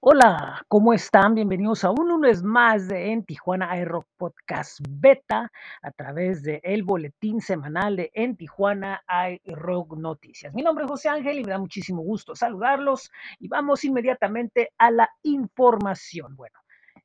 Hola, ¿cómo están? Bienvenidos a un lunes más de En Tijuana iRock Podcast Beta a través de el boletín semanal de En Tijuana iRock Noticias. Mi nombre es José Ángel y me da muchísimo gusto saludarlos y vamos inmediatamente a la información. Bueno,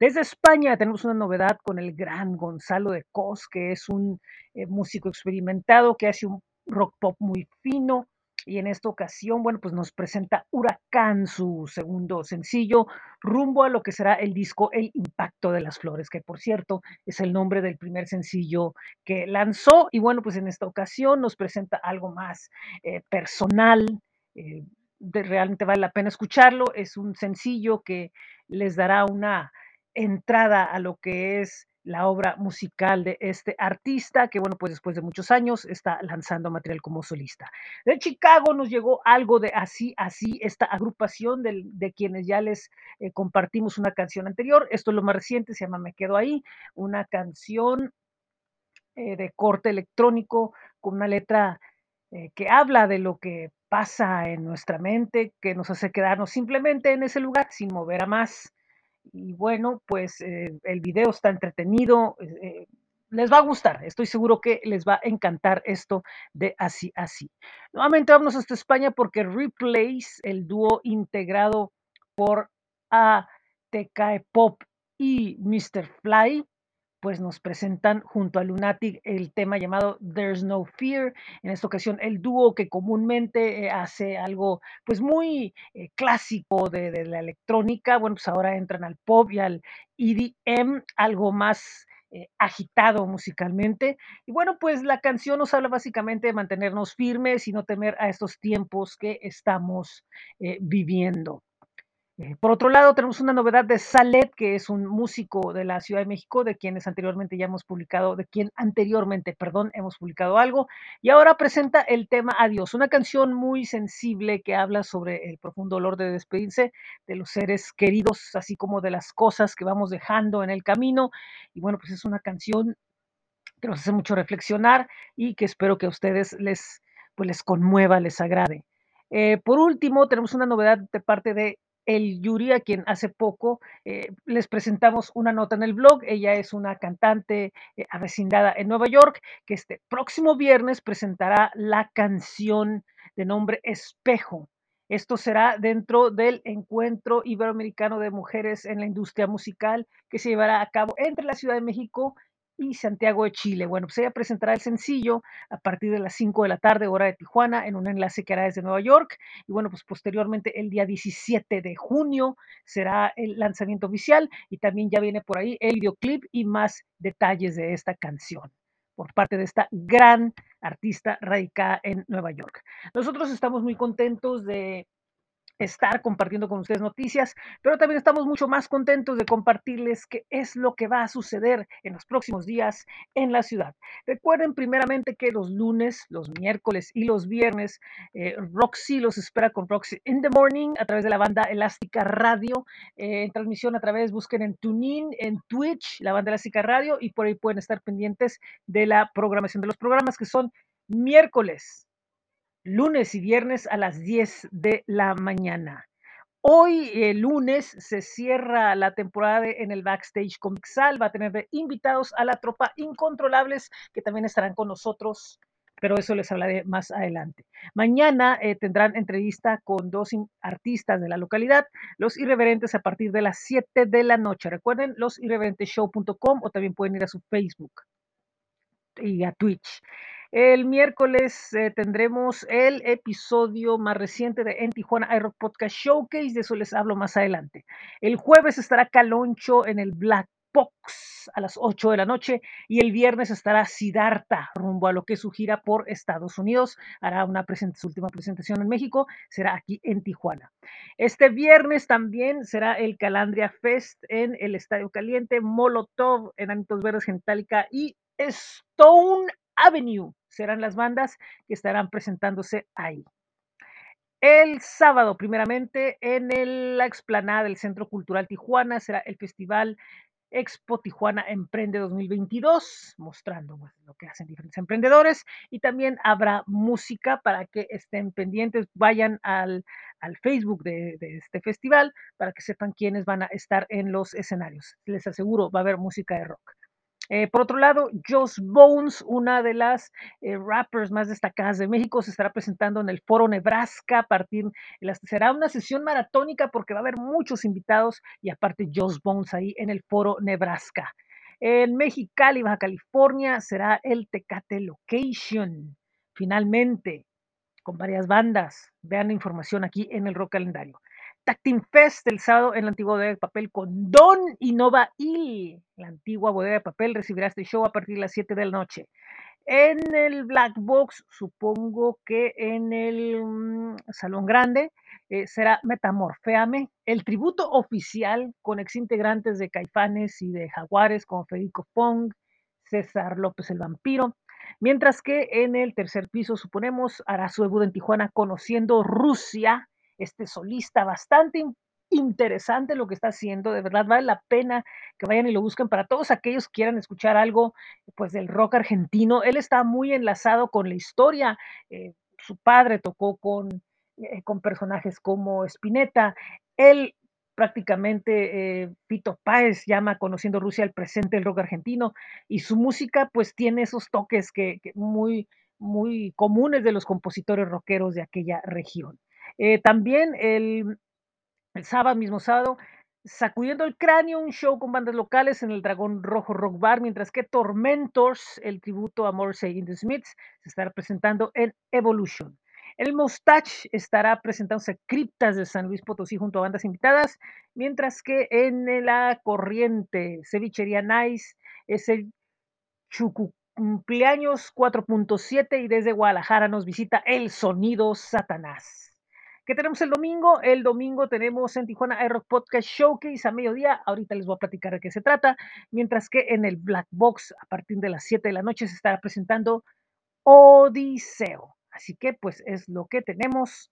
desde España tenemos una novedad con el gran Gonzalo de Cos, que es un eh, músico experimentado que hace un rock pop muy fino y en esta ocasión, bueno, pues nos presenta Huracán, su segundo sencillo, rumbo a lo que será el disco El Impacto de las Flores, que por cierto es el nombre del primer sencillo que lanzó. Y bueno, pues en esta ocasión nos presenta algo más eh, personal. eh, realmente vale la pena escucharlo. Es un sencillo que les dará una entrada a lo que es la obra musical de este artista, que bueno, pues después de muchos años está lanzando material como solista. De Chicago nos llegó algo de así, así, esta agrupación del- de quienes ya les eh, compartimos una canción anterior. Esto es lo más reciente, se llama Me Quedo Ahí, una canción eh, de corte electrónico con una letra eh, que habla de lo que pasa en nuestra mente, que nos hace quedarnos simplemente en ese lugar sin mover a más. Y bueno, pues eh, el video está entretenido, eh, les va a gustar, estoy seguro que les va a encantar esto de así, así. Nuevamente vámonos hasta España porque Replace, el dúo integrado por ATK Pop y Mr. Fly, pues nos presentan junto a Lunatic el tema llamado There's No Fear. En esta ocasión, el dúo que comúnmente eh, hace algo pues muy eh, clásico de, de la electrónica, bueno, pues ahora entran al pop y al EDM, algo más eh, agitado musicalmente. Y bueno, pues la canción nos habla básicamente de mantenernos firmes y no temer a estos tiempos que estamos eh, viviendo. Eh, por otro lado, tenemos una novedad de Salet, que es un músico de la Ciudad de México, de quienes anteriormente ya hemos publicado, de quien anteriormente, perdón, hemos publicado algo, y ahora presenta el tema Adiós, una canción muy sensible que habla sobre el profundo dolor de despedirse de los seres queridos, así como de las cosas que vamos dejando en el camino. Y bueno, pues es una canción que nos hace mucho reflexionar y que espero que a ustedes les, pues les conmueva, les agrade. Eh, por último, tenemos una novedad de parte de El Yuri, a quien hace poco eh, les presentamos una nota en el blog. Ella es una cantante eh, avecindada en Nueva York, que este próximo viernes presentará la canción de nombre Espejo. Esto será dentro del Encuentro Iberoamericano de Mujeres en la Industria Musical que se llevará a cabo entre la Ciudad de México y Santiago de Chile. Bueno, pues ella presentará el sencillo a partir de las 5 de la tarde, hora de Tijuana, en un enlace que hará desde Nueva York. Y bueno, pues posteriormente, el día 17 de junio, será el lanzamiento oficial y también ya viene por ahí el videoclip y más detalles de esta canción por parte de esta gran artista radicada en Nueva York. Nosotros estamos muy contentos de estar compartiendo con ustedes noticias, pero también estamos mucho más contentos de compartirles qué es lo que va a suceder en los próximos días en la ciudad. Recuerden primeramente que los lunes, los miércoles y los viernes, eh, Roxy los espera con Roxy in the Morning a través de la banda Elástica Radio, eh, en transmisión a través, busquen en TuneIn, en Twitch, la banda Elástica Radio, y por ahí pueden estar pendientes de la programación de los programas que son miércoles, lunes y viernes a las 10 de la mañana. Hoy, el lunes, se cierra la temporada en el backstage con Mixal. Va a tener invitados a la tropa Incontrolables, que también estarán con nosotros, pero eso les hablaré más adelante. Mañana eh, tendrán entrevista con dos artistas de la localidad, Los Irreverentes, a partir de las 7 de la noche. Recuerden, losirreverenteshow.com o también pueden ir a su Facebook y a Twitch. El miércoles eh, tendremos el episodio más reciente de En Tijuana iRock Podcast Showcase, de eso les hablo más adelante. El jueves estará Caloncho en el Black Box a las 8 de la noche y el viernes estará Siddhartha rumbo a lo que es su gira por Estados Unidos. Hará una su última presentación en México, será aquí en Tijuana. Este viernes también será el Calandria Fest en el Estadio Caliente, Molotov, Enanitos Verdes, Gentálica y Stone Avenue serán las bandas que estarán presentándose ahí. El sábado, primeramente, en el- la explanada del Centro Cultural Tijuana será el Festival Expo Tijuana Emprende 2022, mostrando lo que hacen diferentes emprendedores y también habrá música para que estén pendientes, vayan al, al Facebook de, de, este festival para que sepan quiénes van a estar en los escenarios. Les aseguro, va a haber música de rock. Eh, por otro lado, Joss Bones, una de las eh, rappers más destacadas de México, se estará presentando en el Foro Nebraska a partir, las, será una sesión maratónica porque va a haber muchos invitados y aparte Joss Bones ahí en el Foro Nebraska. En Mexicali, Baja California, será el Tecate Location. Finalmente, con varias bandas. Vean la información aquí en el Rock Calendario. Tacting Fest el sábado en la antigua bodega de papel con Don y la antigua bodega de papel recibirá este show a partir de las 7 de la noche. En el Black Box, supongo que en el um, Salón Grande, eh, será Metamorfeame, el tributo oficial con exintegrantes de Caifanes y de Jaguares como Federico Fong, César López el Vampiro, mientras que en el tercer piso, suponemos, hará su debut en Tijuana conociendo Rusia, este solista bastante interesante lo que está haciendo, de verdad vale la pena que vayan y lo busquen para todos aquellos que quieran escuchar algo pues del rock argentino. Él está muy enlazado con la historia. Eh, su padre tocó con, eh, con personajes como Spinetta. Él prácticamente eh, Pito Páez llama conociendo Rusia el presente del rock argentino y su música pues tiene esos toques que, que muy muy comunes de los compositores rockeros de aquella región. Eh, también el, sábado, mismo sábado, Sacudiendo el Cráneo, un show con bandas locales en el Dragón Rojo Rock Bar, mientras que Tormentors, el tributo a Morrissey in the Smiths, se estará presentando en Evolution. El Mustache estará presentándose Criptas de San Luis Potosí junto a bandas invitadas, mientras que en la corriente Cevichería Nice es el Chucu cumpleaños 4.7 y desde Guadalajara nos visita el sonido Satanás. ¿Qué tenemos el domingo? El domingo tenemos en Tijuana Air Rock Podcast Showcase a mediodía. Ahorita les voy a platicar de qué se trata. Mientras que en el Black Box, a partir de las 7 de la noche, se estará presentando Odiseo. Así que, pues, es lo que tenemos.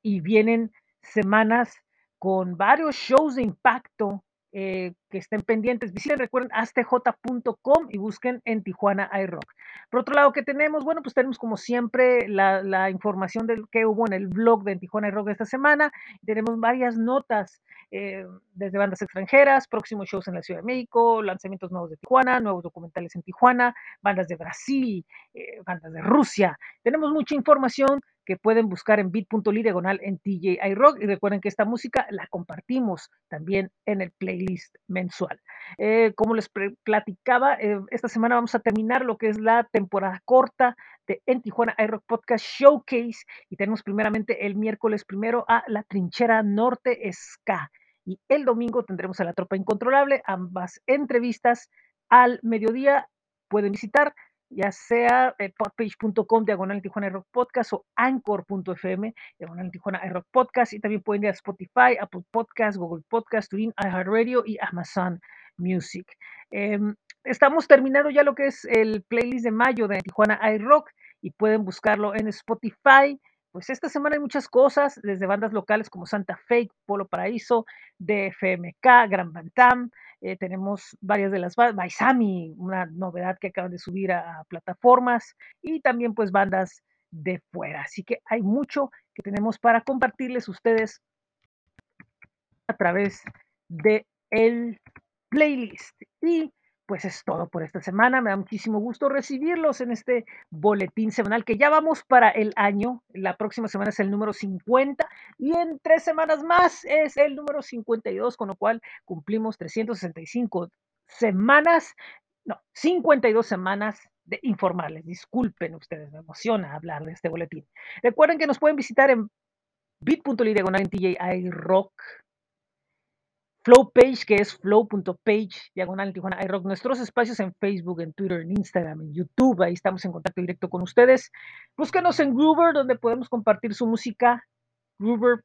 Y vienen semanas con varios shows de impacto eh, que estén pendientes, visiten, recuerden, astj.com y busquen en Tijuana iRock. Por otro lado, ¿qué tenemos? Bueno, pues tenemos como siempre la, la información del que hubo en el blog de Tijuana iRock esta semana. Tenemos varias notas eh, desde bandas extranjeras, próximos shows en la Ciudad de México, lanzamientos nuevos de Tijuana, nuevos documentales en Tijuana, bandas de Brasil, eh, bandas de Rusia. Tenemos mucha información que pueden buscar en bit.ly en TJI Rock y recuerden que esta música la compartimos también en el playlist mensual. Eh, como les platicaba, eh, esta semana vamos a terminar lo que es la temporada corta de En Tijuana iRock Podcast Showcase y tenemos primeramente el miércoles primero a La Trinchera Norte Ska y el domingo tendremos a La Tropa Incontrolable, ambas entrevistas al mediodía. Pueden visitar ya sea eh, podpage.com diagonal Tijuana Rock Podcast o anchor.fm diagonal Tijuana Rock Podcast y también pueden ir a Spotify, Apple Podcast, Google Podcast, TuneIn, iHeartRadio y Amazon Music. Eh, estamos terminando ya lo que es el playlist de mayo de Tijuana iRock y pueden buscarlo en Spotify. Pues esta semana hay muchas cosas, desde bandas locales como Santa Fe, Polo Paraíso, DFMK, Gran Bantam, eh, tenemos varias de las Baisami, una novedad que acaban de subir a, a, plataformas y también pues bandas de fuera. Así que hay mucho que tenemos para compartirles ustedes a través de el playlist. Y pues es todo por esta semana. Me da muchísimo gusto recibirlos en este boletín semanal que ya vamos para el año. La próxima semana es el número 50 y en tres semanas más es el número 52, con lo cual cumplimos 365 semanas, no, 52 semanas de informarles. Disculpen ustedes, me emociona hablar de este boletín. Recuerden que nos pueden visitar en bit.ly Flow Page, que es flow.page, diagonal Tijuana iRock, nuestros espacios en Facebook, en Twitter, en Instagram, en YouTube, ahí estamos en contacto directo con ustedes. Búsquenos en Groover, donde podemos compartir su música, groover.co.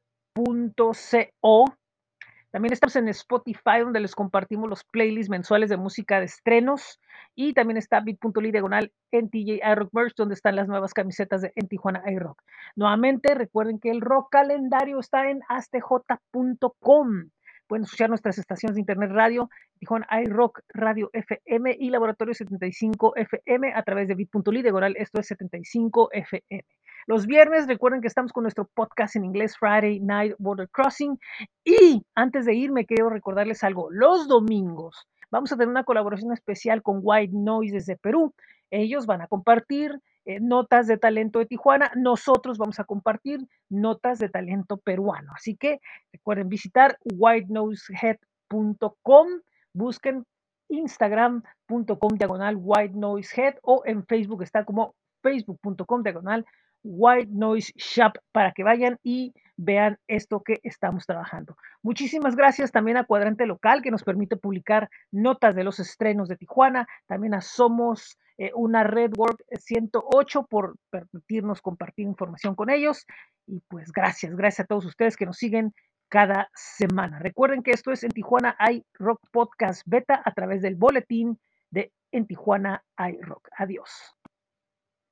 También estamos en Spotify, donde les compartimos los playlists mensuales de música de estrenos. Y también está bit.ly diagonal en TJ iRock Merch, donde están las nuevas camisetas de En Tijuana iRock. Nuevamente, recuerden que el rock calendario está en astj.com Pueden escuchar nuestras estaciones de internet radio, Tijuana iRock Radio FM y Laboratorio 75 FM a través de bit.ly, diagonal, esto es 75 FM. Los viernes recuerden que estamos con nuestro podcast en inglés Friday Night Border Crossing. Y antes de irme, quiero recordarles algo. Los domingos vamos a tener una colaboración especial con White Noise desde Perú. Ellos van a compartir eh, notas de talento de Tijuana. Nosotros vamos a compartir notas de talento peruano. Así que recuerden visitar whitenosehead.com. Busquen instagram.com diagonal white o en Facebook está como facebook.com diagonal White Noise Shop para que vayan y vean esto que estamos trabajando. Muchísimas gracias también a Cuadrante Local que nos permite publicar notas de los estrenos de Tijuana. También a Somos eh, una Red World 108 por permitirnos compartir información con ellos. Y pues gracias, gracias a todos ustedes que nos siguen cada semana. Recuerden que esto es En Tijuana hay Rock Podcast Beta a través del boletín de En Tijuana hay Rock. Adiós.